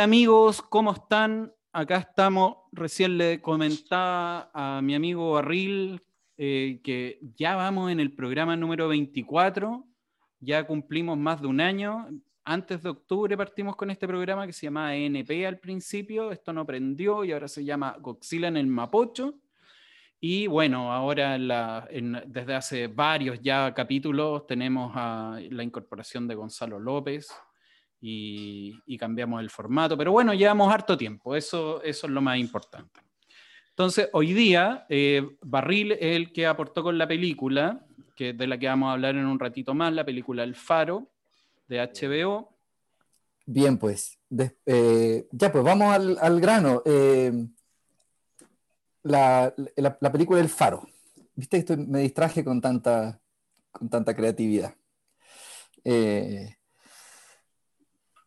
Amigos, ¿cómo están? Acá estamos, recién le comentaba a mi amigo Barril eh, que ya vamos en el programa número 24, ya cumplimos más de un año. Antes de octubre partimos con este programa que se llamaba ENP al principio, esto no prendió y ahora se llama Goxila en el Mapocho. Y bueno, ahora desde hace varios ya capítulos tenemos la incorporación de Gonzalo López y, cambiamos el formato, pero bueno, llevamos harto tiempo, eso, eso es lo más importante. Entonces, hoy día, eh, Barril es el que aportó con la película, que de la que vamos a hablar en un ratito más, la película El Faro, de HBO. Bien, pues, eh, ya pues, vamos al, grano. Eh, la, película El Faro. Viste que me distraje con tanta, con tanta creatividad. Eh,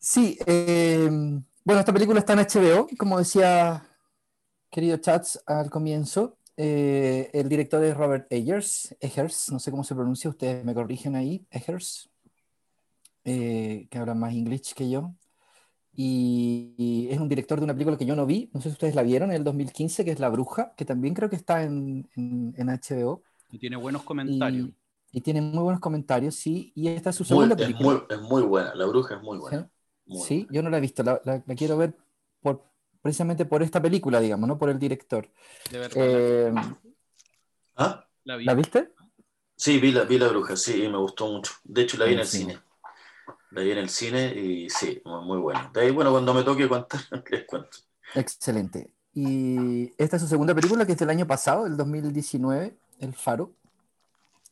sí, eh, bueno, esta película está en HBO, como decía querido Chats al comienzo. Eh, el director es Robert Eggers, Eggers, no sé cómo se pronuncia, ustedes me corrigen ahí, Eggers, que habla más inglés que yo y, es un director de una película que yo no vi, no sé si ustedes la vieron, en el 2015, que es La Bruja, que también creo que está en, en, HBO. Y tiene buenos comentarios. Y, tiene muy buenos comentarios, sí. Y esta es su segunda película. Es muy, buena, La Bruja es muy buena. ¿Sí? Yo no la he visto, la, la, quiero ver por, precisamente por esta película, digamos, no por el director. De verdad. Eh, ¿Ah? ¿La, viste? Sí, vi la, vi la Bruja, sí, y me gustó mucho. De hecho, la vi en el cine la vi en el cine y sí, muy, bueno. De ahí, bueno, cuando me toque contar, les cuento. Excelente. Y esta es su segunda película, que es del año pasado, el 2019, El Faro.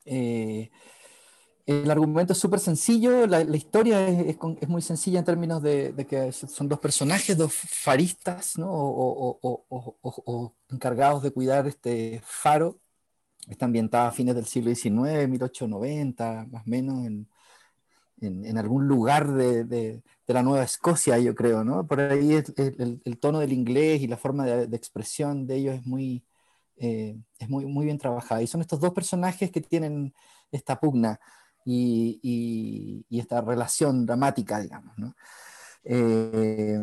Eh, el argumento es súper sencillo, la, historia es, muy sencilla en términos de, que son dos personajes, dos faristas, ¿no? o, encargados de cuidar este faro. Está ambientada a fines del siglo XIX, 1890, más o menos, en, en, algún lugar de, de, la Nueva Escocia, yo creo, ¿no? Por ahí el, el, tono del inglés y la forma de, expresión de ellos es muy, eh, es muy, muy bien trabajada. Y son estos dos personajes que tienen esta pugna y, esta relación dramática, digamos, ¿no? Eh,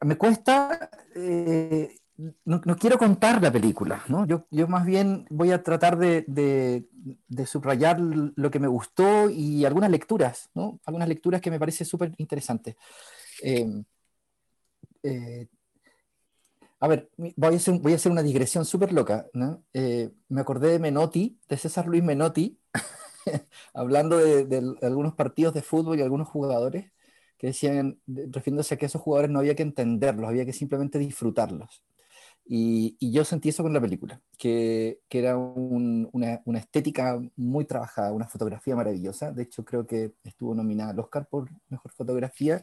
me cuesta eh, no, quiero contar la película, ¿no? Yo, yo más bien voy a tratar de, de, subrayar lo que me gustó y algunas lecturas, ¿no? Algunas lecturas que me parece súper interesantes. Eh, a ver, voy a hacer, voy a hacer una digresión súper loca, ¿no? Me acordé de Menotti, de César Luis Menotti, hablando de, algunos partidos de fútbol y algunos jugadores que decían, refiriéndose a que esos jugadores no había que entenderlos, había que simplemente disfrutarlos. Y, yo sentí eso con la película, que, que era una, una, estética muy trabajada, una fotografía maravillosa. De hecho, creo que estuvo nominada al Oscar por Mejor Fotografía.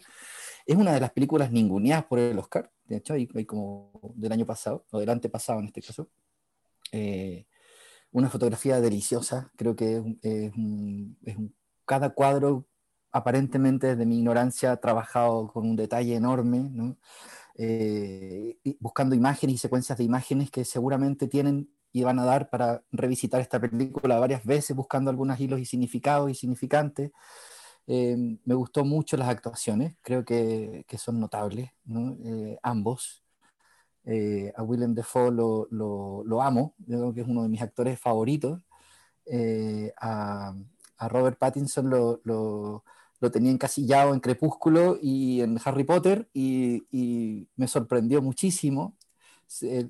Es una de las películas ninguneadas por el Oscar, de hecho, hay, como del año pasado, o del antepasado en este caso. Eh, una fotografía deliciosa, creo que cada cuadro aparentemente desde mi ignorancia trabajado con un detalle enorme, ¿no? Eh, buscando imágenes y secuencias de imágenes que seguramente tienen y van a dar para revisitar esta película varias veces, buscando algunos hilos y significados y significantes. Eh, me gustó mucho las actuaciones, creo que, que son notables, eh, ambos. A Willem Dafoe lo, lo, lo, amo, creo que es uno de mis actores favoritos. A, a, Robert Pattinson lo, lo tenía encasillado en Crepúsculo y en Harry Potter y, me sorprendió muchísimo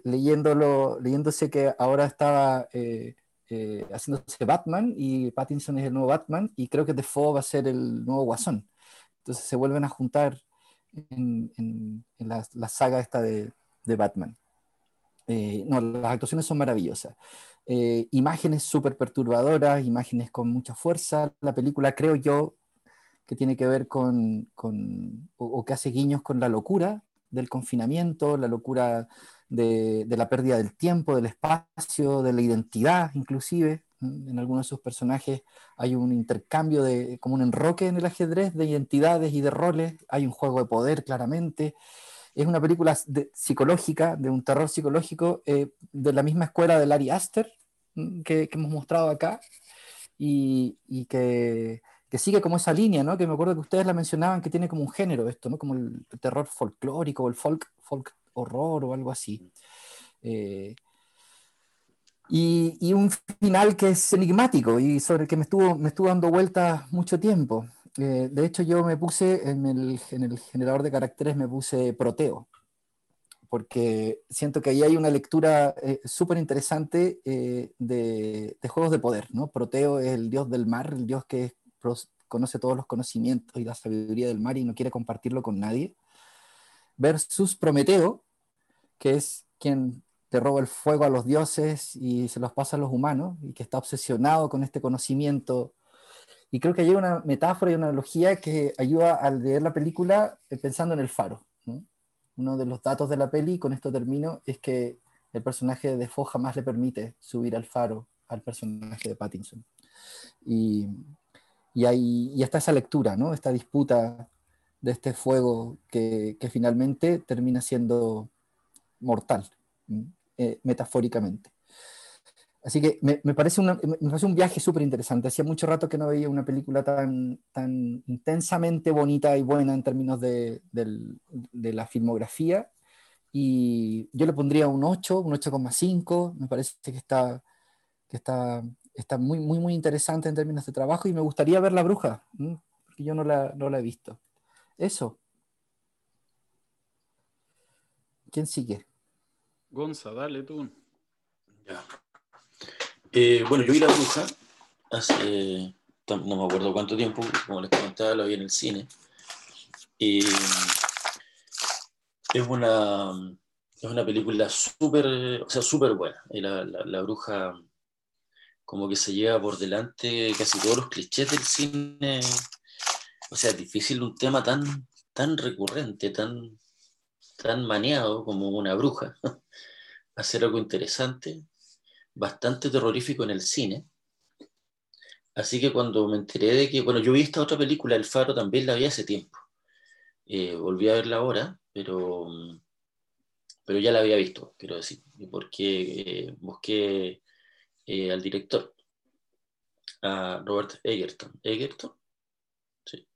leyéndolo, leyéndose que ahora estaba eh, eh, haciéndose Batman y Pattinson es el nuevo Batman y creo que Defoe va a ser el nuevo Guasón. Entonces se vuelven a juntar en, la, saga esta de, Batman. Eh, no, las actuaciones son maravillosas. imágenes súper perturbadoras, imágenes con mucha fuerza. La película, creo yo, que tiene que ver con, con o, que hace guiños con la locura del confinamiento, la locura de, de, la pérdida del tiempo, del espacio, de la identidad inclusive. En algunos de sus personajes hay un intercambio, de, como un enroque en el ajedrez de identidades y de roles, hay un juego de poder claramente. Es una película psicológica, de un terror psicológico, eh, de la misma escuela de Larry Aster que, que hemos mostrado acá, y, y que, que sigue como esa línea, ¿no? Que me acuerdo que ustedes la mencionaban, que tiene como un género esto, ¿no? Como el terror folclórico o el folk, folk horror o algo así. Eh, y, un final que es enigmático y sobre el que me estuvo, me estuvo dando vueltas mucho tiempo. De hecho, yo me puse en el, en el, generador de caracteres, me puse Proteo, porque siento que ahí hay una lectura eh, súper interesante eh, de, de, juegos de poder. ¿no? Proteo es el dios del mar, el dios que conoce todos los conocimientos y la sabiduría del mar y no quiere compartirlo con nadie, versus Prometeo, que es quien te roba el fuego a los dioses y se los pasa a los humanos, y que está obsesionado con este conocimiento. Y creo que hay una metáfora y una analogía que ayuda al leer la película eh, pensando en el faro. Uno de los datos de la peli, con esto termino, es que el personaje de Fox jamás le permite subir al faro al personaje de Pattinson. Y, y, hay, y está esa lectura, ¿no? esta disputa de este fuego que, que finalmente termina siendo mortal. Eh, metafóricamente. Así que me, parece me, parece un viaje súper interesante. Hacía mucho rato que no veía una película tan, tan intensamente bonita y buena en términos de, de la filmografía. Y yo le pondría un 8, un 8,5. Me parece que está, que está, está muy, muy, muy interesante en términos de trabajo y me gustaría ver La Bruja, porque yo no la, no la he visto. Eso. ¿Quién sigue? Gonza, dale tú. Eh, bueno, yo vi La Bruja hace, no me acuerdo cuánto tiempo, como les comentaba, lo vi en el cine. Y es una, es una película súper, o sea, súper buena. La, la, Bruja como que se lleva por delante casi todos los clichés del cine. O sea, es difícil un tema tan, tan recurrente, tan, tan maniado como una bruja. hacer algo interesante, bastante terrorífico en el cine. Así que cuando me enteré de que, bueno, yo vi esta otra película, El Faro, también la vi hace tiempo. Eh, volví a verla ahora, pero, pero ya la había visto, quiero decir, porque eh, busqué eh, al director, a Robert Egerton. ¿Egerton? Sí.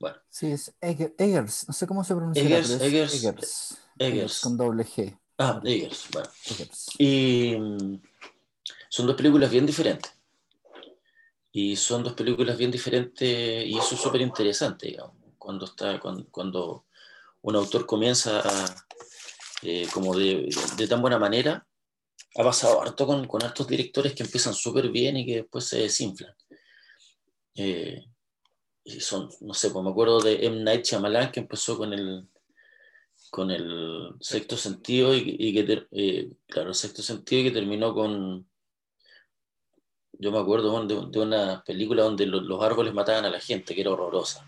Bueno. Sí, es Eggers, no sé cómo se pronuncia. Eggers, Eggers, con doble G. Ah, Eggers, bueno. Y mm, son dos películas bien diferentes. Y son dos películas bien diferentes y eso es súper interesante, digamos, cuando, está, cuando, un autor comienza a, eh, como de, tan buena manera. Ha pasado harto con, con hartos directores que empiezan súper bien y que después se desinflan. Eh, y son, no sé, pues me acuerdo de M. Night Shyamalan que empezó con el, con el sexto sentido y, que, eh, claro, sexto sentido que terminó con, yo me acuerdo de, una película donde los, árboles mataban a la gente, que era horrorosa.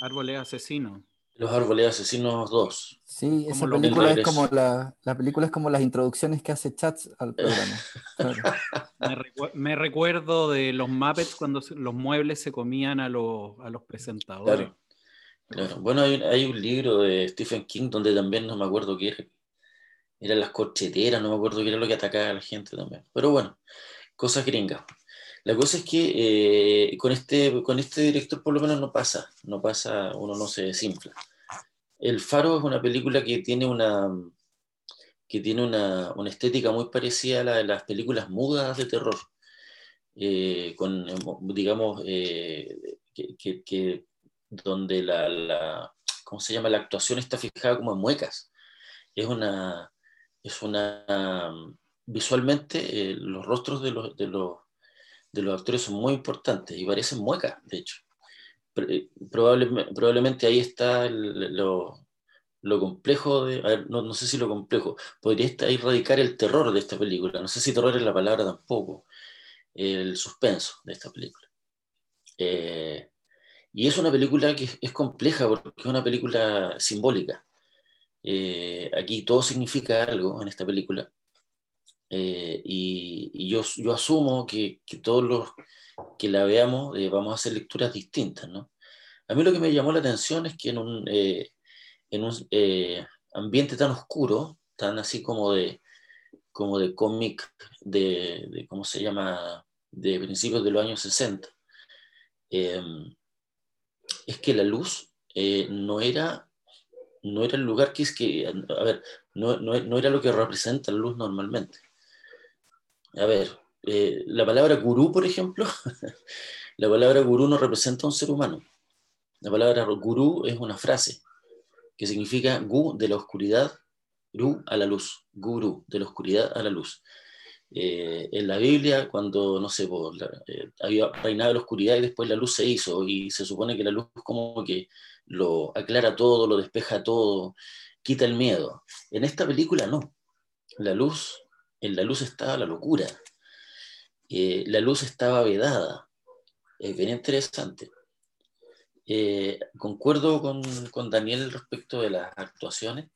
árboles asesinos. Los árboles asesinos 2. Sí, esa película es como la, la, película es como las introducciones que hace Chats al programa. me, recuerdo de los Muppets cuando los muebles se comían a los, a los presentadores. Bueno, hay, un libro de Stephen King donde también no me acuerdo qué era. Eran las corcheteras, no me acuerdo qué era lo que atacaba a la gente también. Pero bueno, cosas gringas. La cosa es que eh, con, este, con este director por lo menos no pasa, no pasa, uno no se desinfla. El Faro es una película que tiene una, que tiene una, estética muy parecida a la de las películas mudas de terror, eh, con, digamos, eh, que donde la, la, ¿cómo se llama? La actuación está fijada como en muecas. Es una, es una, visualmente eh, los rostros de los, de, los, de los actores son muy importantes y parecen muecas, de hecho. Eh, probablemente, probablemente ahí está lo, lo, complejo, no, no, sé si lo complejo, podría estar ahí el terror de esta película, no sé si terror es la palabra tampoco, el suspenso de esta película. Eh, y es una película que es compleja porque es una película simbólica. Eh, aquí todo significa algo en esta película. Eh, y, yo, yo, asumo que, que, todos los que la veamos eh, vamos a hacer lecturas distintas. ¿no? A mí lo que me llamó la atención es que en un, en un ambiente tan oscuro, tan así como de, como de cómic de, de, ¿cómo se llama?, de principios de los años 60, em, es que la luz eh, no, era, no era el lugar que es que, a ver, no, no, era lo que representa la luz normalmente. A ver, eh, la palabra gurú, por ejemplo, la palabra gurú no representa a un ser humano. La palabra gurú es una frase que significa gu de la oscuridad, ru a la luz, guru de la oscuridad a la luz. Eh, en la Biblia, cuando, no sé, eh, había reinado la oscuridad y después la luz se hizo, y se supone que la luz como que lo aclara todo, lo despeja todo, quita el miedo. En esta película no. La luz, en la luz estaba la locura. Eh, la luz estaba vedada. Es bien interesante. concuerdo con, con Daniel respecto de las actuaciones.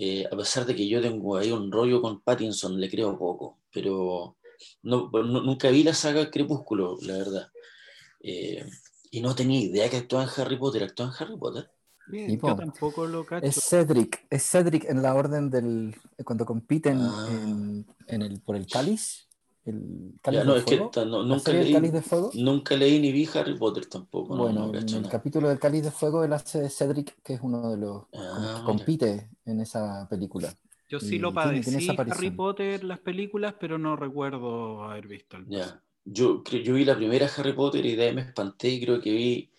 Eh, a pesar de que yo tengo ahí un rollo con Pattinson, le creo poco, pero no, nunca vi la saga Crepúsculo, la verdad. Eh, y no tenía idea que actuaba en Harry Potter. ¿Actuó en Harry Potter? yo tampoco lo cacho. Es Cedric, es Cedric en la orden del. cuando compiten ah. en, en el, por el cáliz nunca, leí, nunca leí ni vi Harry Potter tampoco. Bueno, en el capítulo del Cáliz de Fuego él hace de Cedric, que es uno de los ah, que compite en esa película. Yo sí lo padecí Harry Potter, las películas, pero no recuerdo haber visto el ya. Yo, yo vi la primera Harry Potter y de ahí me espanté y creo que vi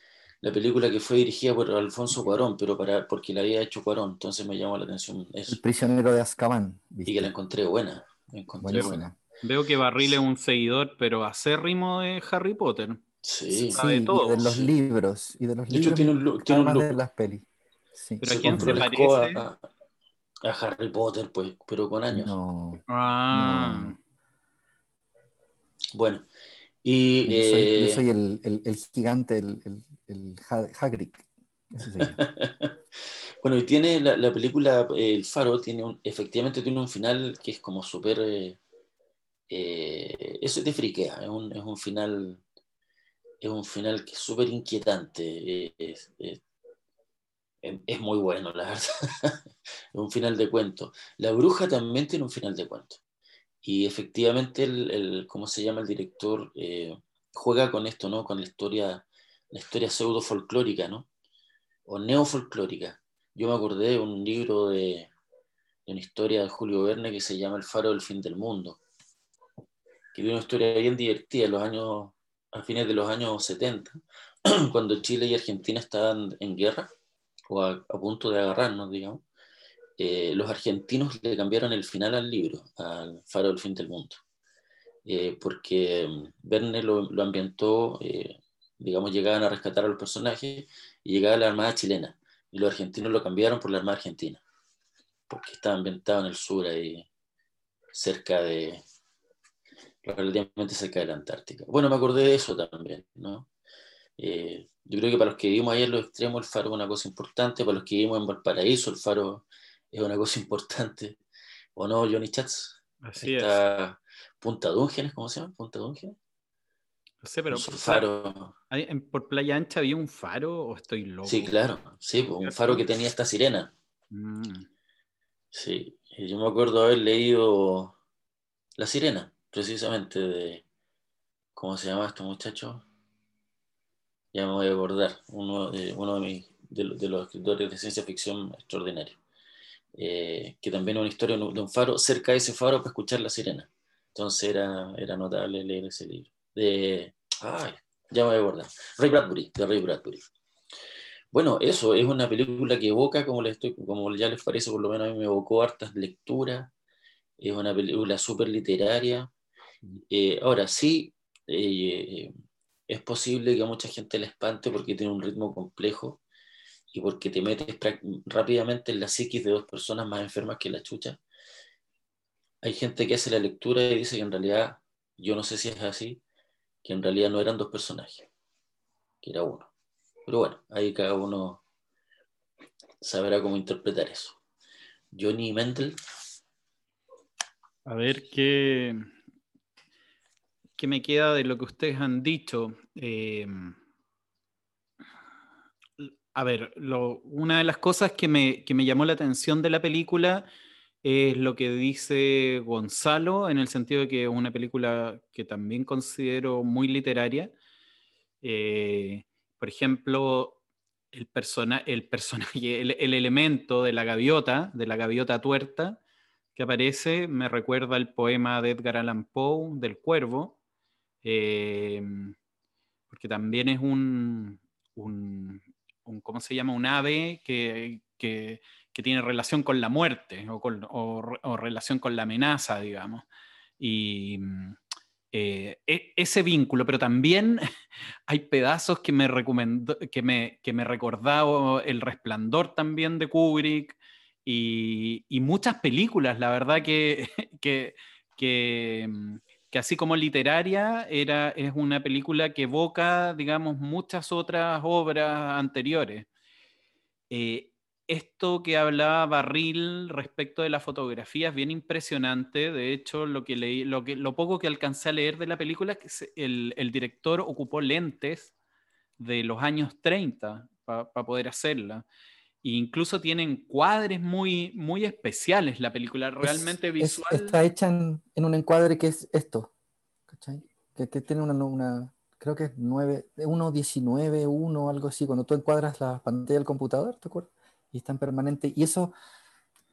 la película que fue dirigida por Alfonso Cuarón, pero para, porque la había hecho Cuarón, entonces me llamó la atención eso. El prisionero de Azkaban. Y que la encontré buena. encontré buena. Veo que Barril es un seguidor, pero acérrimo de Harry Potter. Sí, de todo. de los libros. Y de los libros. tiene un, tiene de las pelis. ¿Pero a quién se parece? A, Harry Potter, pues, pero con años. No. Ah. Bueno. Y, yo soy, eh, el, el, el, gigante, el, el, el Hagrid. bueno, y tiene la, la, película El Faro, tiene un, efectivamente tiene un final que es como súper. Eh, eh, eso te friquea, es un, es un, final es un final súper inquietante, es, es, muy bueno, la verdad, es un final de cuento. La bruja también tiene un final de cuento. Y efectivamente, el, el ¿cómo se llama el director? Eh, juega con esto, ¿no? Con la historia, la historia pseudo folclórica, ¿no? O neofolclórica. Yo me acordé de un libro de, de una historia de Julio Verne que se llama El faro del fin del mundo que tiene una historia bien divertida los años, a fines de los años 70, cuando Chile y Argentina estaban en guerra, o a, punto de agarrarnos, digamos, eh, los argentinos le cambiaron el final al libro, al Faro del Fin del Mundo, eh, porque mm, Verne lo, lo ambientó, eh, digamos, llegaban a rescatar a los personajes y llegaba la Armada chilena, y los argentinos lo cambiaron por la Armada Argentina, porque estaba ambientado en el sur, ahí cerca de, relativamente cerca de la Antártica. Bueno, me acordé de eso también, ¿no? Eh, yo creo que para los que vivimos ahí en los extremos el faro es una cosa importante, para los que vivimos en Valparaíso el faro es una cosa importante, ¿o no, Johnny Chats? Así Está es. Punta Dúngenes, ¿cómo se llama? Punta Dúngenes. No sé, pero faro... ¿por Playa Ancha había un faro o estoy loco? Sí, claro, sí, pues, un faro que tenía esta sirena. Mm. Sí, yo me acuerdo haber leído La Sirena precisamente de, ¿cómo se llama este muchacho? Ya me voy a acordar, uno de, uno de, los escritores de ciencia ficción extraordinario, eh, que también es una historia de un faro, cerca de ese faro para escuchar la sirena. Entonces era, era notable leer ese libro. De, ay, ya me voy a acordar. Ray Bradbury, de Ray Bradbury. Bueno, eso es una película que evoca, como, les estoy, como ya les parece, por lo menos a mí me evocó hartas lecturas. Es una película súper literaria, eh, ahora sí, eh, es posible que a mucha gente le espante porque tiene un ritmo complejo y porque te metes rápidamente en la psiquis de dos personas más enfermas que la chucha. Hay gente que hace la lectura y dice que en realidad, yo no sé si es así, que en realidad no eran dos personajes, que era uno. Pero bueno, ahí cada uno sabrá cómo interpretar eso. Johnny Mendel. A ver qué, ¿Qué me queda de lo que ustedes han dicho? Em, a ver, una de las cosas que me, llamó la atención de la película es lo que dice Gonzalo, en el sentido de que es una película que también considero muy literaria. Eh, por ejemplo, el, persona, el personaje, el, elemento de la gaviota, de la gaviota tuerta, que aparece, me recuerda el poema de Edgar Allan Poe, del cuervo, eh, porque también es un, un, ¿cómo se llama? Un ave que, que, tiene relación con la muerte o, con, o relación con la amenaza, digamos. Y, eh, e, ese vínculo, pero también hay pedazos que me, recomendó, que me, que me recordaba el resplandor también de Kubrick y, muchas películas, la verdad que, que, que, mm, que, así como literaria, era, es una película que evoca, digamos, muchas otras obras anteriores. Eh, esto que hablaba Barril respecto de la fotografía es bien impresionante. De hecho, lo, que leí, lo, que, lo poco que alcancé a leer de la película es que el, el director ocupó lentes de los años 30 para poder hacerla. E incluso tienen cuadres muy, muy especiales la película, realmente visual. está hecha en, en, un encuadre que es esto, ¿cachai? Que, que tiene una, una, creo que es 9, 1, 19, 1, algo así, cuando tú encuadras la pantalla del computador, ¿te acuerdas? y está en permanente. Y eso,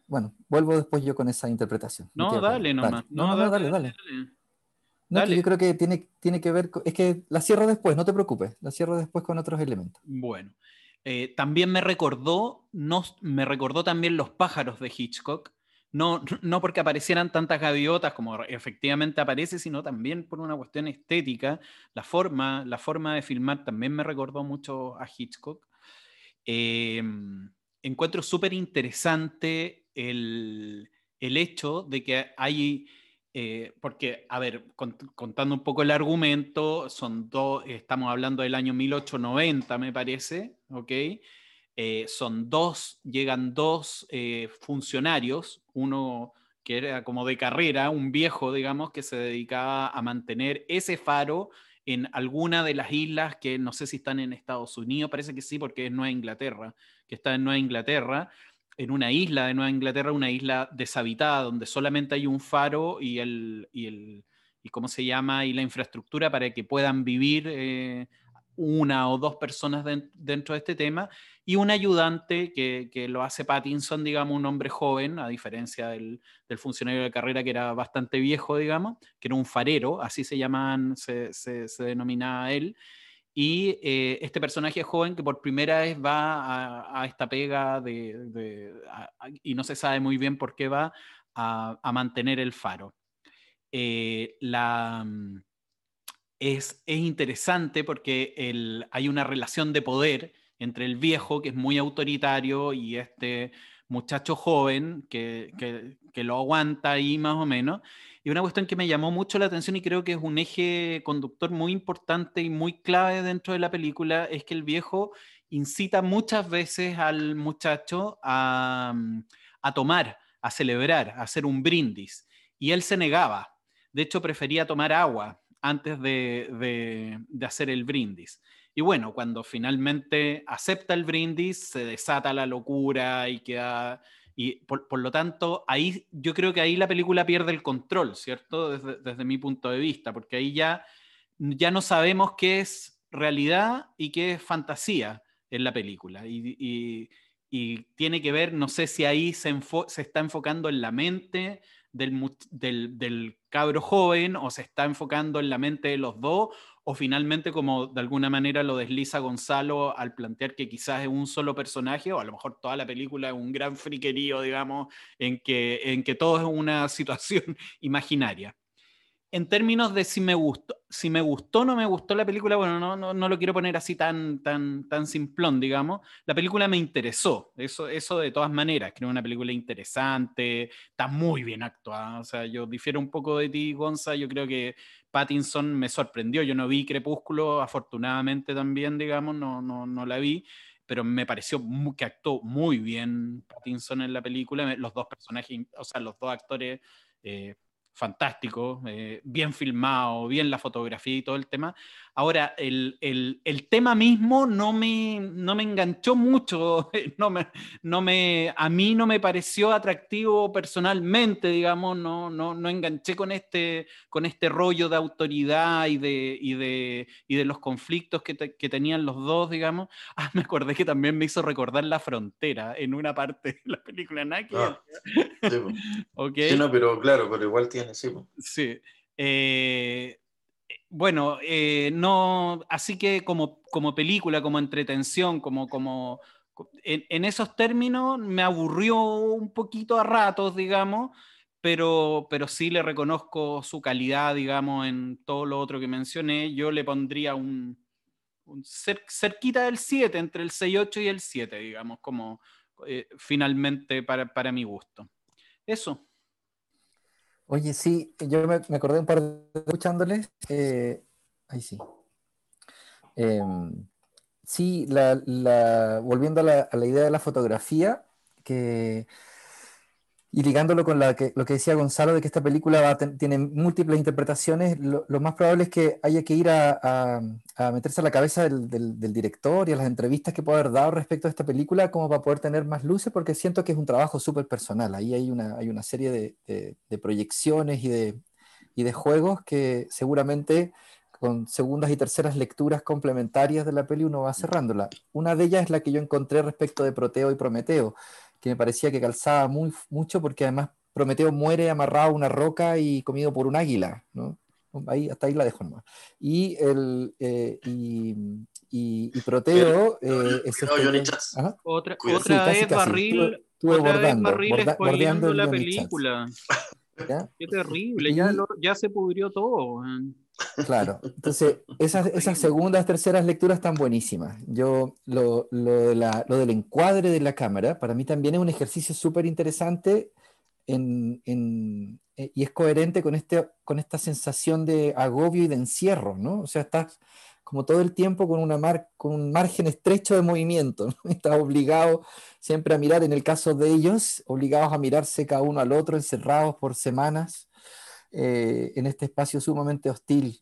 bueno, vuelvo después yo con esa interpretación. No, dale nomás. No, no, dale, dale. dale. yo creo que tiene, tiene que ver, es que la cierro después, no te preocupes, la cierro después con otros elementos. Bueno, eh, también me recordó, no, me recordó también los pájaros de Hitchcock, no, no porque aparecieran tantas gaviotas como efectivamente aparece, sino también por una cuestión estética, la forma, la forma de filmar también me recordó mucho a Hitchcock. Eh, encuentro súper interesante el, hecho de que hay, eh, porque, a ver, contando un poco el argumento, son dos, estamos hablando del año 1890, me parece, ¿ok? Eh, son dos, llegan dos eh, funcionarios, uno que era como de carrera, un viejo, digamos, que se dedicaba a mantener ese faro en alguna de las islas que no sé si están en Estados Unidos, parece que sí, porque es Nueva Inglaterra, que está en Nueva Inglaterra, en una isla de Nueva Inglaterra, una isla deshabitada, donde solamente hay un faro y el, y el y cómo se llama, y la infraestructura para que puedan vivir eh, una o dos personas dentro de este tema, y un ayudante que, que, lo hace Pattinson, digamos, un hombre joven, a diferencia del, funcionario de carrera que era bastante viejo, digamos, que era un farero, así se llaman, se, se, denominaba él, y eh, este personaje joven que por primera vez va a, esta pega de, y no se sabe muy bien por qué va a, mantener el faro. Eh, la, mm, es, interesante porque hay una relación de poder entre el viejo, que es muy autoritario, y este muchacho joven que, que, lo aguanta ahí más o menos. Y una cuestión que me llamó mucho la atención y creo que es un eje conductor muy importante y muy clave dentro de la película es que el viejo incita muchas veces al muchacho a, a tomar, a celebrar, a hacer un brindis. Y él se negaba. De hecho, prefería tomar agua antes de, hacer el brindis. Y bueno, cuando finalmente acepta el brindis, se desata la locura y queda... Y por, lo tanto, ahí yo creo que ahí la película pierde el control, ¿cierto? Desde, mi punto de vista, porque ahí ya, ya no sabemos qué es realidad y qué es fantasía en la película. Y, tiene que ver, no sé si ahí se, se está enfocando en la mente del, del, cabro joven o se está enfocando en la mente de los dos o finalmente como de alguna manera lo desliza Gonzalo al plantear que quizás es un solo personaje o a lo mejor toda la película es un gran friquerío, digamos, en que, en que todo es una situación imaginaria en términos de si me gustó, si me gustó o no me gustó la película, bueno, no, no, lo quiero poner así tan, tan, tan simplón, digamos. La película me interesó, eso, eso de todas maneras. Creo una película interesante, está muy bien actuada. O sea, yo difiero un poco de ti, Gonza. Yo creo que Pattinson me sorprendió. Yo no vi Crepúsculo, afortunadamente también, digamos, no, no, no la vi pero me pareció que actuó muy bien Pattinson en la película. Los dos personajes, o sea, los dos actores eh, fantástico, eh, bien filmado, bien la fotografía y todo el tema. Ahora, el, tema mismo no me, no me enganchó mucho, no me, no me, a mí no me pareció atractivo personalmente, digamos, no, no, no enganché con este, con este rollo de autoridad y de, y de, y de los conflictos que, tenían los dos, digamos. Ah, me acordé que también me hizo recordar la frontera en una parte de la película Naki. Ah, sí, no, pero claro, pero igual tiene sí. Eh, bueno, eh, no, así que como, como película, como entretención, como, como en, esos términos me aburrió un poquito a ratos, digamos, pero, pero sí le reconozco su calidad, digamos, en todo lo otro que mencioné. Yo le pondría un, cerquita del 7, entre el 6-8 y el 7, digamos, como eh, finalmente para, para mi gusto. Eso. Oye, sí, yo me, acordé un par de escuchándoles. Eh, ahí sí. Em, sí, la, volviendo a la, a la, idea de la fotografía, que y ligándolo con lo que decía Gonzalo, de que esta película tiene múltiples interpretaciones, lo, más probable es que haya que ir a, meterse a la cabeza del, director y a las entrevistas que puede haber dado respecto a esta película, como para poder tener más luces, porque siento que es un trabajo súper personal. Ahí hay una, hay una serie de, proyecciones y de, y de juegos que seguramente con segundas y terceras lecturas complementarias de la peli uno va cerrándola. Una de ellas es la que yo encontré respecto de Proteo y Prometeo que me parecía que calzaba muy, mucho porque además Prometeo muere amarrado a una roca y comido por un águila, ¿no? Ahí, hasta ahí la dejo nomás. Y, el, eh, y, y, Proteo eh, es este, Otra, otra vez Barril, estuve, otra vez Barril borda, la película. Qué terrible, ya, lo, ya se pudrió todo. Claro, entonces esas, esas segundas, terceras lecturas están buenísimas. Yo, lo, lo, de la, lo, del encuadre de la cámara, para mí también es un ejercicio súper interesante en, en, eh, y es coherente con, este, con esta sensación de agobio y de encierro, ¿no? O sea, estás como todo el tiempo con, una mar, con un margen estrecho de movimiento, ¿no? estás obligado siempre a mirar, en el caso de ellos, obligados a mirarse cada uno al otro, encerrados por semanas eh, en este espacio sumamente hostil,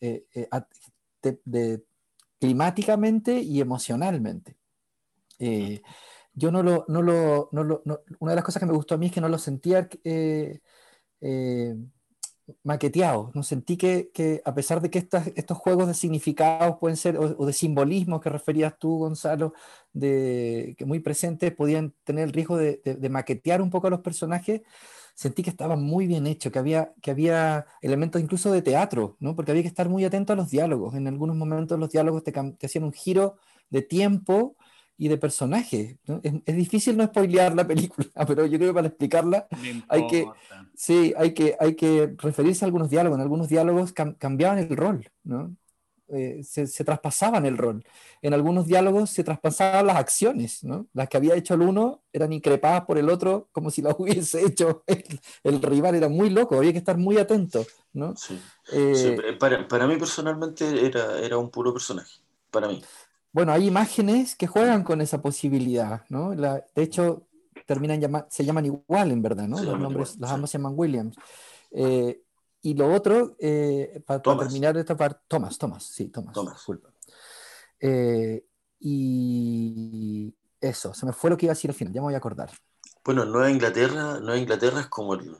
eh, eh, climáticamente y emocionalmente. yo no lo, no lo, no lo una de las cosas que me gustó a mí es que no lo sentía maqueteado, no sentí que, que, a pesar de que estas, estos juegos de significados pueden ser, o, de simbolismo que referías tú, Gonzalo, de, que muy presentes podían tener el riesgo de, de maquetear un poco a los personajes, sentí que estaba muy bien hecho, que había, que había elementos incluso de teatro, ¿no? porque había que estar muy atento a los diálogos. En algunos momentos los diálogos te, hacían un giro de tiempo y de personaje. Es, difícil no spoilear la película, pero yo creo que para explicarla hay que, sí, hay, que, hay que referirse a algunos diálogos. En algunos diálogos cambiaban el rol. ¿no? Eh, se, traspasaban el rol. En algunos diálogos se traspasaban las acciones, ¿no? Las que había hecho el uno eran increpadas por el otro como si las hubiese hecho el, rival. Era muy loco, había que estar muy atento, ¿no? Eh, para, para, mí personalmente era, era un puro personaje, para mí. Bueno, hay imágenes que juegan con esa posibilidad, ¿no? La, de hecho, terminan se llaman igual en verdad, ¿no? Los nombres, las ambas se llaman Williams. Eh, y lo otro, eh, para, terminar esta parte, Thomas, Thomas, sí, Thomas, disculpa. Eh, y eso, se me fue lo que iba a decir al final, ya me voy a acordar. Bueno, Nueva Inglaterra, Nueva Inglaterra es como el,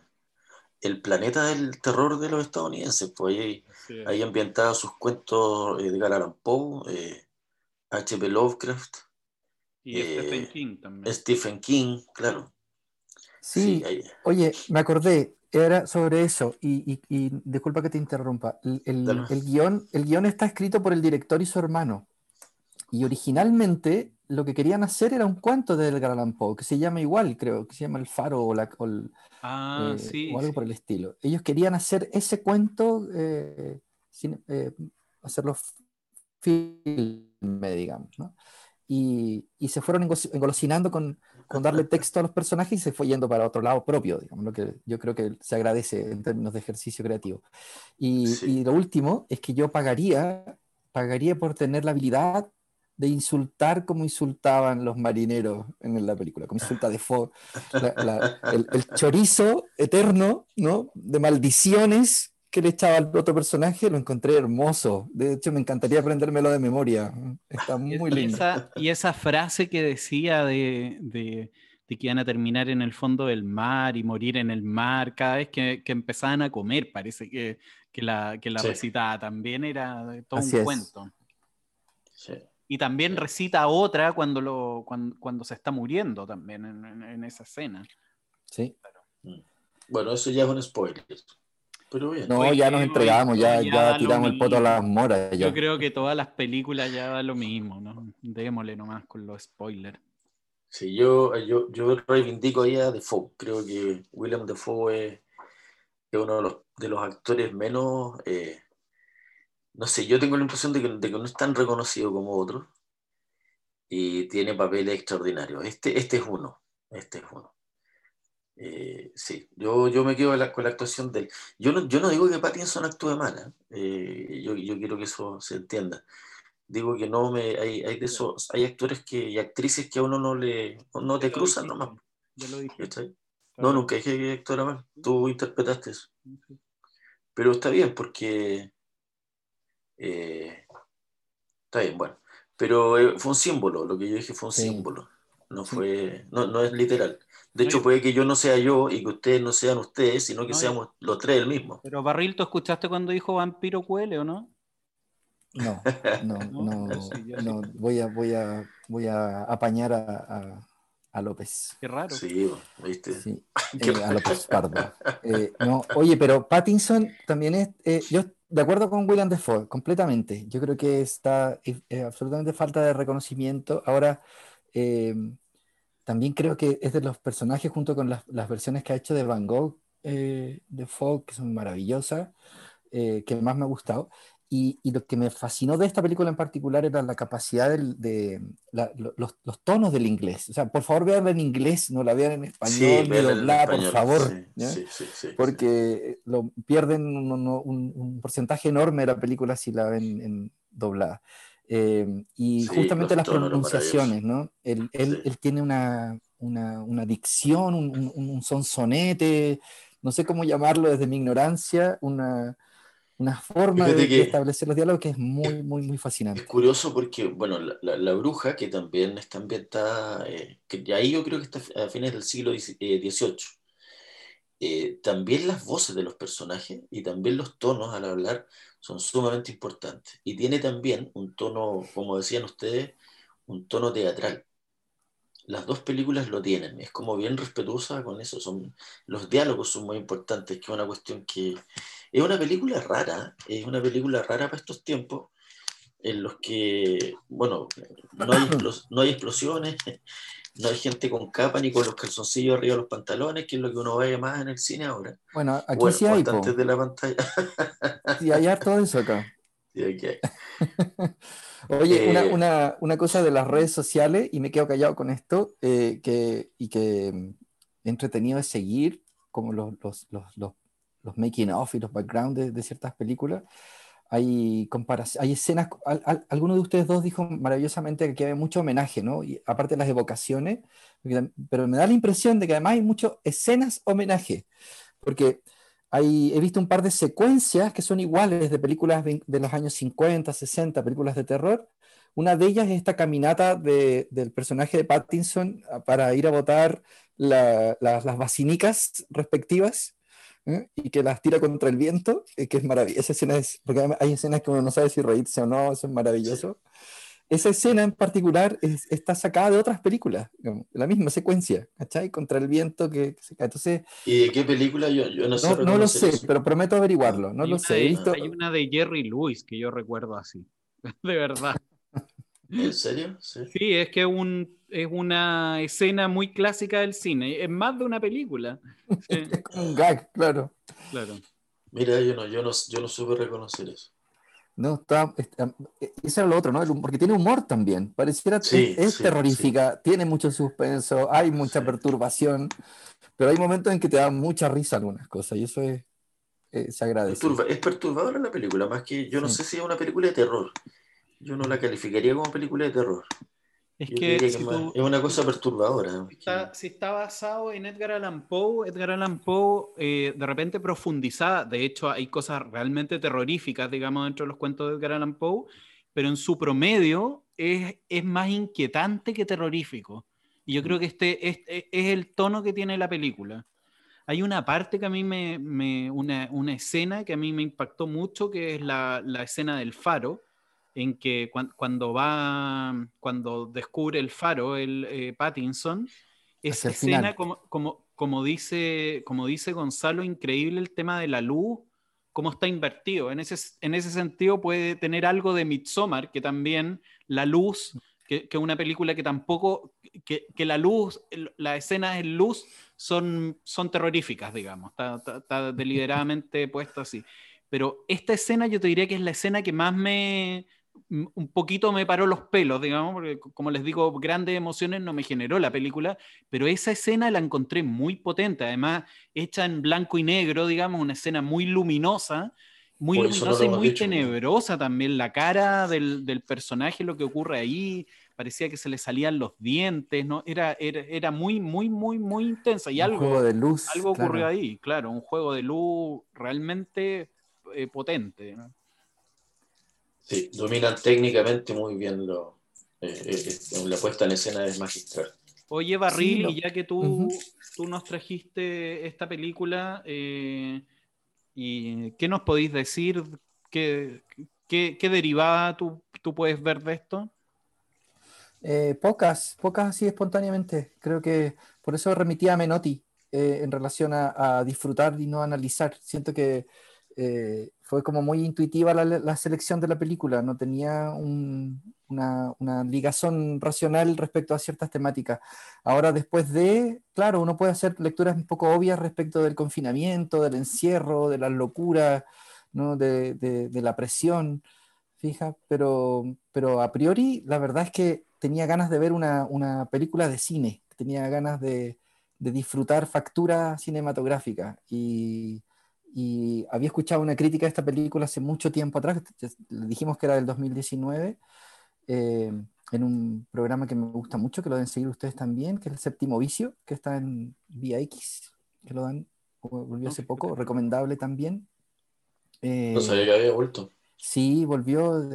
el planeta del terror de los estadounidenses, pues ahí, ahí ambientado sus cuentos de Edgar Allan Poe, H.P. Lovecraft. Y Stephen King también. Stephen King, claro. Sí, oye, me acordé, era sobre eso, y, disculpa que te interrumpa. El, guion, el guion está escrito por el director y su hermano. Y originalmente lo que querían hacer era un cuento de Edgar Allan Poe, que se llama igual, creo, que se llama El Faro o, la, ah, eh, algo por el estilo. Ellos querían hacer ese cuento, eh, eh, hacerlo filme, digamos, ¿no? Y, y, se fueron engolosinando con, con darle texto a los personajes y se fue yendo para otro lado propio, digamos, lo que yo creo que se agradece en términos de ejercicio creativo. Y, y lo último es que yo pagaría, pagaría por tener la habilidad de insultar como insultaban los marineros en la película, como insulta de Fo, el, el, chorizo eterno, ¿no? De maldiciones que le echaba al otro personaje, lo encontré hermoso. De hecho, me encantaría aprendérmelo de memoria. Está muy lindo. Y esa, frase que decía de, de, que iban a terminar en el fondo del mar y morir en el mar cada vez que, que empezaban a comer, parece que, que la, que la recitaba también era todo un cuento. Y también recita otra cuando, lo, cuando, se está muriendo también en, esa escena. Sí. Bueno, eso ya es un spoiler. No, ya nos entregamos, ya, ya, tiramos el poto a las moras. Yo creo que todas las películas ya da lo mismo, ¿no? Démosle nomás con los spoilers. Sí, yo, yo, yo reivindico ahí a Defoe. Creo que William Defoe es, uno de los, de los, actores menos. Eh, no sé, yo tengo la impresión de que, de que, no es tan reconocido como otros y tiene papeles extraordinarios. Este, este es uno. Este es uno. Eh, sí, yo, yo me quedo con la, actuación de él. Yo no, yo no digo que Pattinson actúe mal, ¿eh? Eh, yo, yo, quiero que eso se entienda. Digo que no me hay, hay de esos, hay actores que, y actrices que a uno no le no te cruzan nomás. lo dije. No, nunca dije que actuara mal. Tú interpretaste eso. Pero está bien, porque está bien, bueno. Pero fue un símbolo, lo que yo dije fue un símbolo. No fue, no, no es literal. De hecho, puede que yo no sea yo y que ustedes no sean ustedes, sino que seamos los tres el mismo. Pero Barril, ¿tú escuchaste cuando dijo vampiro cuele o no? No, no, no, no, voy a, voy a, voy a apañar a, a, López. Qué raro. Sí, viste. Sí, eh, a López Pardo. Eh, no, oye, pero Pattinson también es, eh, yo de acuerdo con William Defoe, completamente. Yo creo que está absolutamente falta de reconocimiento. Ahora, también creo que es de los personajes, junto con las, versiones que ha hecho de Van Gogh eh, de Fogg, que son maravillosas, eh, que más me ha gustado. Y, lo que me fascinó de esta película en particular era la capacidad de, los, tonos del inglés. O sea, por favor veanla en inglés, no la vean en español, ni doblada, por favor. Sí, sí, porque lo, pierden un, porcentaje enorme de la película si la ven en doblada. Eh, y justamente las pronunciaciones, ¿no? Él, él, él tiene una, una, una, dicción, un, un, sonsonete, no sé cómo llamarlo desde mi ignorancia, una, una forma de, establecer los diálogos que es muy, muy, muy fascinante. Es curioso porque, bueno, la, la, bruja, que también está ambientada, eh, que ahí yo creo que está a fines del siglo XVIII, eh, también las voces de los personajes y también los tonos al hablar son sumamente importantes. Y tiene también un tono, como decían ustedes, un tono teatral. Las dos películas lo tienen, es como bien respetuosa con eso. Son, los diálogos son muy importantes, que es una cuestión que es una película rara, es una película rara para estos tiempos, en los que, bueno, no hay, no hay explosiones, no hay gente con capa ni con los calzoncillos arriba de los pantalones, que es lo que uno ve más en el cine ahora. Bueno, aquí sí hay. Antes de la pantalla. sí, hay harto eso acá. Sí, hay. Oye, una, eh, una, una, cosa de las redes sociales, y me quedo callado con esto, eh, que, y que mm, entretenido es seguir como los, los, los, los, making of y los backgrounds de, de ciertas películas hay, hay escenas, alguno de ustedes dos dijo maravillosamente que hay mucho homenaje, ¿no? Y aparte de las evocaciones, pero me da la impresión de que además hay muchas escenas homenaje, porque he visto un par de secuencias que son iguales de películas de, los años 50, 60, películas de terror. Una de ellas es esta caminata del personaje de Pattinson para ir a votar las basinicas respectivas ¿eh? y que las tira contra el viento, eh, que es maravilloso. Esa escena es, porque hay escenas que uno no sabe si reírse o no, eso es maravilloso. Esa escena en particular está sacada de otras películas, la misma secuencia, ¿cachai? Contra el viento que, se cae. Entonces, ¿Y de qué película? Yo, yo no sé. No, lo sé, pero prometo averiguarlo, no lo sé. Hay una de Jerry Lewis que yo recuerdo así, de verdad. ¿En serio? Sí, sí es que un, es una escena muy clásica del cine. Es más de una película. es como un gag, claro. Claro. Mira, yo no, yo no, yo no supe reconocer eso. No, está, eso era lo otro, ¿no? Porque tiene humor también. Pareciera sí, es, terrorífica, tiene mucho suspenso, hay mucha perturbación, pero hay momentos en que te da mucha risa algunas cosas y eso es, eh, se agradece. es perturbadora la película, más que yo no sé si es una película de terror Yo no la calificaría como película de terror. Es que, diría que si, más- tú- es una cosa perturbadora. está, si está basado en Edgar Allan Poe, Edgar Allan Poe eh, de repente profundizada, de hecho hay cosas realmente terroríficas, digamos, dentro de los cuentos de Edgar Allan Poe, pero en su promedio es, es más inquietante que terrorífico. Y yo creo que este, este es el tono que tiene la película. Hay una parte que a mí me, me- una, una escena que a mí me impactó mucho, que es la, la escena del faro, en que cuan- cuando va, cuando descubre el faro, el eh, Pattinson, esa escena, final. como, como, como, dice, como dice Gonzalo, increíble el tema de la luz, cómo está invertido. En ese, en ese sentido puede tener algo de Midsommar, que también la luz, que, que una película que tampoco, que, que la luz, las escenas en luz son, son terroríficas, digamos, está, está- está deliberadamente puesto así. Pero esta escena yo te diría que es la escena que más me, un poquito me paró los pelos, digamos, porque como les digo, grandes emociones no me generó la película, pero esa escena la encontré muy potente, además hecha en blanco y negro, digamos, una escena muy luminosa, muy no luminosa y muy tenebrosa también, la cara del, del personaje, lo que ocurre ahí, parecía que se le salían los dientes, ¿no? Era, era, era muy, muy, muy, muy intensa y Un algo, juego de luz. algo ocurrió claro. ahí, claro, un juego de luz realmente eh, potente. ¿no? Sí, dominan técnicamente muy bien lo, eh, eh, eh, la puesta en escena es magistral. Oye, Barril, Sí, lo- y ya que tú, tú nos trajiste esta película, eh, ¿y qué nos podéis decir? ¿Qué, qué, qué derivada tú, tú puedes ver de esto? Eh, pocas, pocas así espontáneamente. Creo que por eso remitía a Menotti eh, en relación a, a disfrutar y no analizar. Siento que eh, fue como muy intuitiva la, la selección de la película, no tenía un- una, una ligazón racional respecto a ciertas temáticas. Ahora, después de, claro, uno puede hacer lecturas un poco obvias respecto del confinamiento, del encierro, de las locuras, ¿no? de, de- de la presión fija, pero, pero a priori la verdad es que tenía ganas de ver una, una película de cine, tenía ganas de, de disfrutar factura cinematográfica y, y había escuchado una crítica de esta película hace mucho tiempo atrás, le dijimos que era del 2019, eh, en un programa que me gusta mucho, que lo deben seguir ustedes también, que es el Séptimo Vicio, que está en VX, que lo dan, volvió hace poco, recomendable también. Eh, No sabía que había vuelto. Sí, volvió,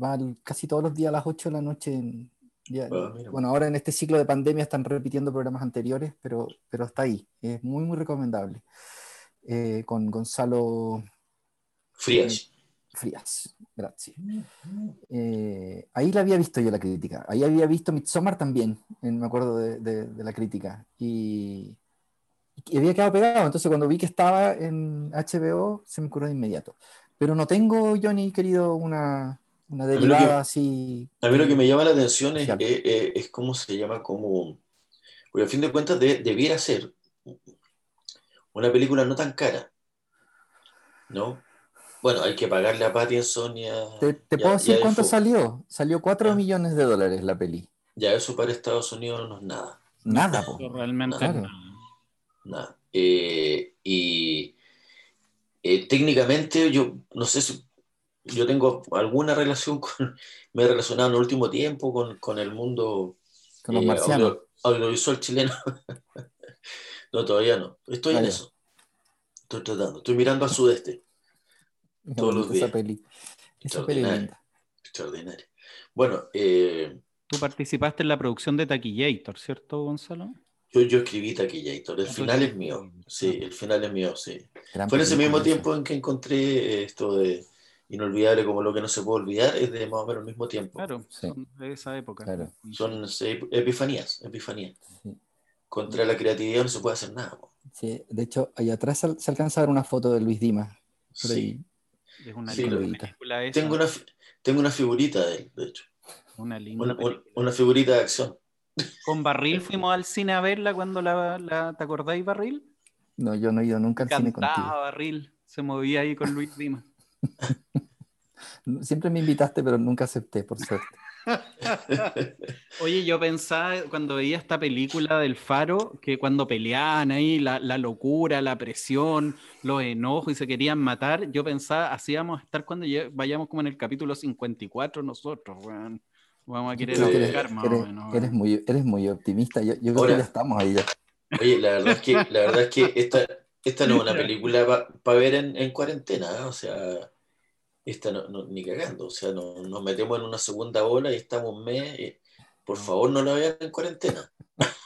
va casi todos los días a las 8 de la noche. en- ya- Ah, mira. bueno, ahora en este ciclo de pandemia están repitiendo programas anteriores, pero, pero está ahí. Es muy, muy recomendable. Eh, con Gonzalo Frías. Frías. Gracias. Eh, ahí la había visto yo la crítica. Ahí había visto Midsommar también, en- me acuerdo de, de- de la crítica. Y, y había quedado pegado. Entonces, cuando vi que estaba en HBO, se me ocurrió de inmediato. Pero no tengo, Johnny, querido, una, una derivada que- así. A mí lo que me llama la atención es, eh, eh, es cómo se llama, como... Porque al fin de cuentas de- debiera ser una película no tan cara, ¿no? Bueno, hay que pagarle a Pattinson y a... ¿Te, te puedo a decir cuánto Defoe. salió? Salió 4 Ah. millones de dólares la peli. Ya eso para Estados Unidos no es nada. Nada, po. Realmente Claro. nada. Nada. Eh, y eh, técnicamente yo no sé si yo tengo alguna relación con, me he relacionado en el último tiempo con, con el mundo Con los eh, marcianos. audio- audiovisual chileno. no, todavía no. Estoy Ah, en ya. eso. Estoy tratando. Estoy mirando al sudeste. Todos los bonita Esa días. peli. Esa peli Extraordinario. Bueno, eh, Tú participaste en la producción de Taquillator, ¿cierto, Gonzalo? yo, yo escribí Taquillator. El Ah, tú final es mío. Sí, el final es mío, sí. Gran Fue en ese mismo tiempo en que encontré esto de inolvidable como lo que no se puede olvidar, es de más o menos el mismo tiempo. Claro, Sí. son de esa época. Claro. Son epifanías, epifanías. Sí. Contra la creatividad no se puede hacer nada. po. Sí, de hecho, allá atrás se, se alcanza a ver una foto de Luis Dimas. Por Sí. Es una Sí, película esa, Tengo una, tengo una figurita de él, de hecho. una linda Una, película. una- una figurita de acción. Con Barril fuimos al cine a verla cuando la, la- ¿te acordáis, Barril? No, yo no he ido nunca al cine contigo. Barril, se movía ahí con Luis Dimas. Siempre me invitaste, pero nunca acepté, por suerte. Oye, yo pensaba cuando veía esta película del Faro, que cuando peleaban ahí, la, la locura, la presión, los enojos y se querían matar, yo pensaba, así vamos a estar cuando vayamos como en el capítulo 54 nosotros, weón. Vamos a querer Creo que eres, ahorcar más o eres- menos. eres muy, eres muy optimista. Yo, yo creo Ahora- que ya estamos ahí ya. Oye, la verdad es que, la verdad es que esta, esta no es una película para ver en, en cuarentena, ¿eh? o sea, esta no, no- ni cagando, o sea, no- nos metemos en una segunda ola y estamos un mes, eh, por favor no la vean en cuarentena,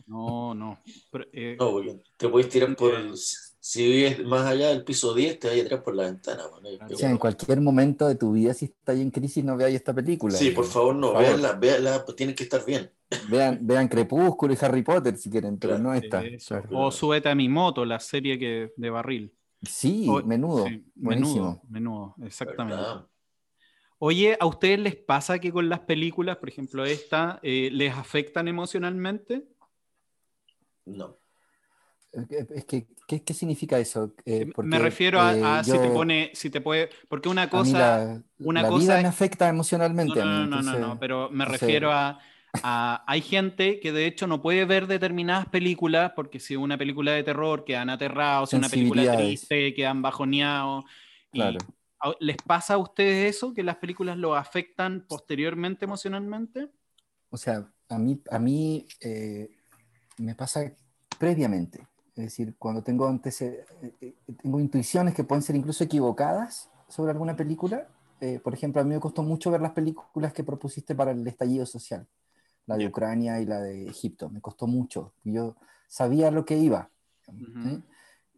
No, no. Pero, eh, no, porque te puedes tirar por, el- si vives más allá del piso 10, te vas a tirar por la ventana, Claro. O sea, en cualquier momento de tu vida, si estás en crisis, no veáis esta película. Sí, por favor, no, Por favor. véanla, véanla, pues tienen que estar bien. Vean, vean Crepúsculo y Harry Potter si quieren, pero Claro. no esta. eso. claro. O súbete a mi moto, la serie que de barril. Sí, O- menudo. sí, Buenísimo. menudo, menudo, exactamente. ¿verdad? Oye, ¿a ustedes les pasa que con las películas, por ejemplo esta, eh, les afectan emocionalmente? No. Es que, ¿qué, qué significa eso? Eh, porque, me refiero a, eh, a si te pone, si te puede, porque una a mí cosa, la, una la cosa vida es- me afecta no, emocionalmente no, a mí. no, no, no, no, pero me refiero a, a- hay gente que de hecho no puede ver determinadas películas porque si una película de terror quedan aterrados, si una película triste quedan bajoneados. Claro. ¿a- ¿Les pasa a ustedes eso, que las películas lo afectan posteriormente emocionalmente? O sea, a mí, a mí eh, me pasa previamente. Es decir, cuando tengo, antece- eh, eh, tengo intuiciones que pueden ser incluso equivocadas sobre alguna película. eh, por ejemplo, a mí me costó mucho ver las películas que propusiste para el estallido social. La de. Ucrania y la de Egipto. Me costó mucho. Yo sabía lo que iba. Ujú. ¿eh?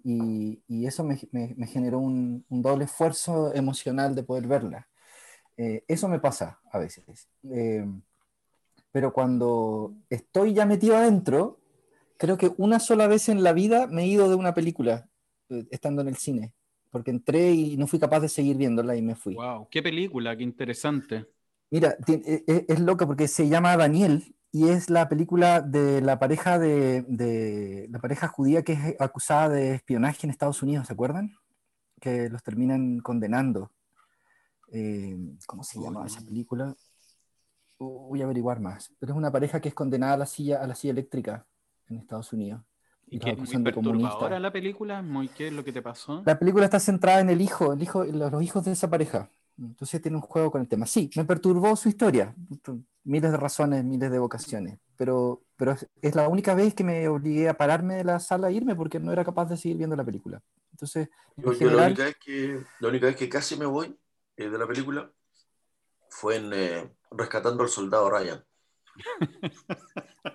y, y eso me, me- me generó un, un doble esfuerzo emocional de poder verla. Eh, eso me pasa a veces. Eh, pero cuando estoy ya metido adentro, creo que una sola vez en la vida me he ido de una película eh, estando en el cine, porque entré y no fui capaz de seguir viéndola y me fui. Wow, qué película, qué interesante. Mira, e- e- es, loca porque se llama Daniel y es la película de la pareja de, de- la pareja judía que es acusada de espionaje en Estados Unidos, ¿se acuerdan? Que los terminan condenando. Eh, ¿Cómo se llama esa película? Voy a averiguar más. Pero es una pareja que es condenada a la silla, a la silla eléctrica en Estados Unidos. Y Y que los muy perturbadora la película, muy qué es lo que te pasó. La película está centrada en el hijo, el hijo, los hijos de esa pareja. Entonces tiene un juego con el tema. Sí, me perturbó su historia. Miles de razones, miles de vocaciones. Pero, pero es, es la única vez que me obligué a pararme de la sala e irme porque no era capaz de seguir viendo la película. Entonces, en yo la, general, única vez que, la única vez que casi me voy eh, de la película fue en eh, Rescatando al Soldado Ryan.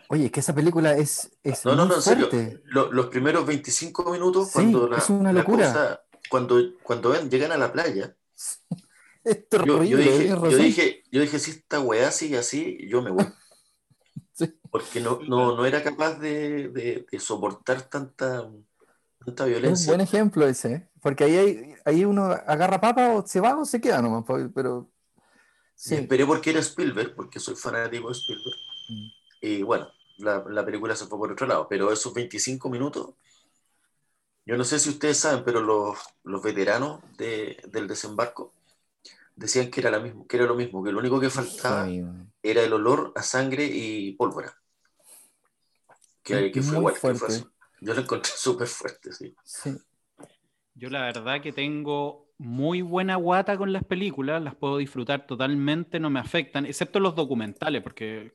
oye, es que esa película es, es No, no, muy no, en serio. fuerte. Lo- los primeros 25 minutos, Sí, cuando la, es una la locura. cosa- cuando, cuando ven- llegan a la playa, Es yo, terrible, yo dije, tienes yo, dije, yo dije, si esta weá sigue así, yo me voy. Sí. Porque no, no, no era capaz de, de- de soportar tanta, tanta Es un violencia. buen ejemplo ese, ¿eh? porque ahí, hay- ahí uno agarra papa o se va o se queda nomás, po- pero sí. esperé porque era Spielberg, porque soy fanático de Spielberg. Mm. Y bueno, la, la película se fue por otro lado, pero esos 25 minutos, yo no sé si ustedes saben, pero los, los veteranos de- del desembarco decían que era, la mismo, que era lo mismo, que lo único que faltaba Ay, era el olor a sangre y pólvora. Que, que fue Muy igual, que fue así. Yo lo encontré súper fuerte, sí. sí. Yo la verdad que tengo muy buena guata con las películas, las puedo disfrutar totalmente, no me afectan, excepto los documentales, porque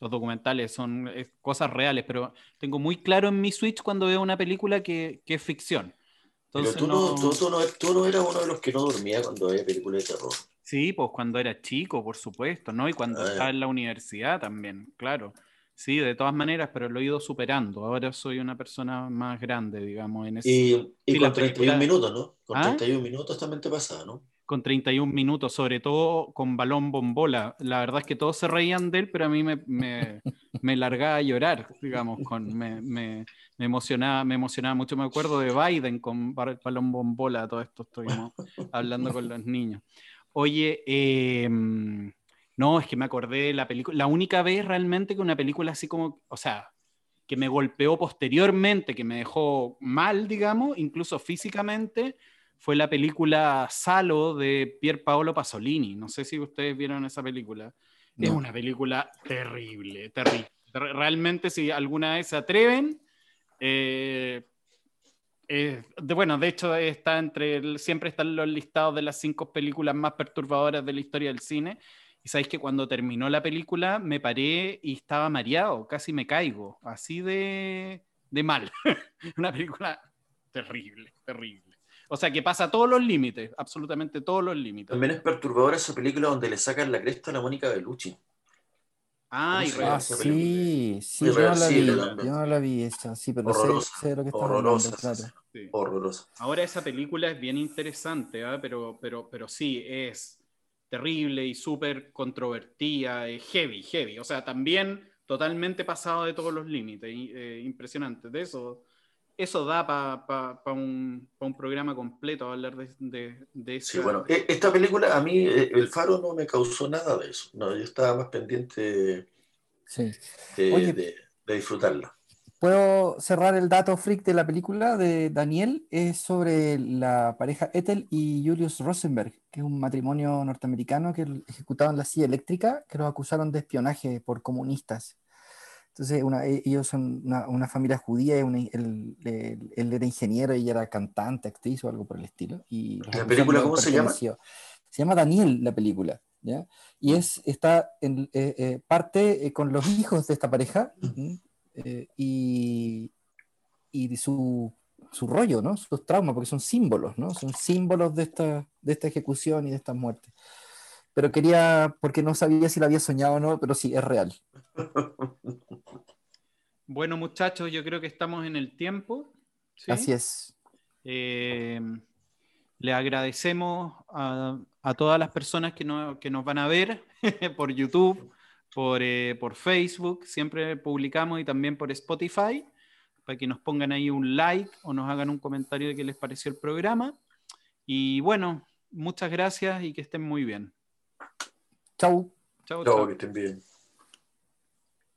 los documentales son eh, cosas reales, pero tengo muy claro en mi Switch cuando veo una película que, que es ficción. Pero tú no, no- tú, tú no, tú no eras uno de los que no dormía cuando había películas de terror. Sí, pues cuando era chico, por supuesto, ¿no? Y cuando Ah, estaba en la universidad también, claro. Sí, de todas maneras, pero lo he ido superando. Ahora soy una persona más grande, digamos, en ese Y, y Sí, con la 31 película- minutos, ¿no? Con ¿Ah? 31 minutos también te pasaba, ¿no? Con 31 minutos, sobre todo con balón bombola. La verdad es que todos se reían de él, pero a mí me, me, me largaba a llorar, digamos, con, me, me, me emocionaba, me emocionaba mucho. Me acuerdo de Biden con balón bombola, todo esto estuvimos hablando con los niños. Oye, eh, no, es que me acordé de la película, la única vez realmente que una película así como, o sea, que me golpeó posteriormente, que me dejó mal, digamos, incluso físicamente, fue la película Salo de Pier Paolo Pasolini. No sé si ustedes vieron esa película. Es No. una película terrible, terrible. Re- Realmente, si alguna vez se atreven, eh, eh, de- bueno, de hecho está entre, el- siempre están los listados de las cinco películas más perturbadoras de la historia del cine. Y sabéis que cuando terminó la película me paré y estaba mareado, casi me caigo, así de, de mal. Una película terrible, terrible. O sea que pasa todos los límites, absolutamente todos los límites. También es perturbadora esa película donde le sacan la cresta a la Mónica Bellucci. Ah, y ¿Cómo se re- llama Ah, sí, sí, yo no la vi, yo no la vi esa, sí, pero sé, Horrorosa, sé de lo que hablando, horrorosa. esa claro. sí. Horrorosa. Ahora esa película es bien interesante, ¿ah? pero, pero, pero sí, es terrible y súper controvertida, es heavy, heavy. O sea, también totalmente pasado de todos los límites, y, eh, impresionante. De eso, eso da para un, pa un programa completo hablar de, de, de Sí, esa- bueno, e- esta película a mí, eh, El Faro no me causó nada de eso. No, yo estaba más pendiente de, Sí. de- Oye. de- de disfrutarla. ¿Puedo cerrar el dato freak de la película de Daniel? Es sobre la pareja Ethel y Julius Rosenberg, que es un matrimonio norteamericano que ejecutaban la silla eléctrica, que los acusaron de espionaje por comunistas. Entonces, una- e- ellos son una, una familia judía, una- él, él- él era ingeniero y ella era cantante, actriz o algo por el estilo. Y ¿La película cómo se llama? Se llama Daniel la película, ¿ya? Y es, está en eh, eh, parte eh, con los hijos de esta pareja ¿m? eh, y, y su, su rollo, ¿no? Sus traumas, porque son símbolos, ¿no? Son símbolos de esta, de esta ejecución y de estas muertes. Pero quería, porque no sabía si la había soñado o no, pero sí, es real. Bueno, muchachos, yo creo que estamos en el tiempo. ¿sí? Así es. Eh, le agradecemos a, a todas las personas que, no- que nos van a ver por YouTube, por, eh, por Facebook, siempre publicamos y también por Spotify, para que nos pongan ahí un like o nos hagan un comentario de qué les pareció el programa. Y bueno, muchas gracias y que estén muy bien. Chau. Chao, Chao, chao. que estén bien.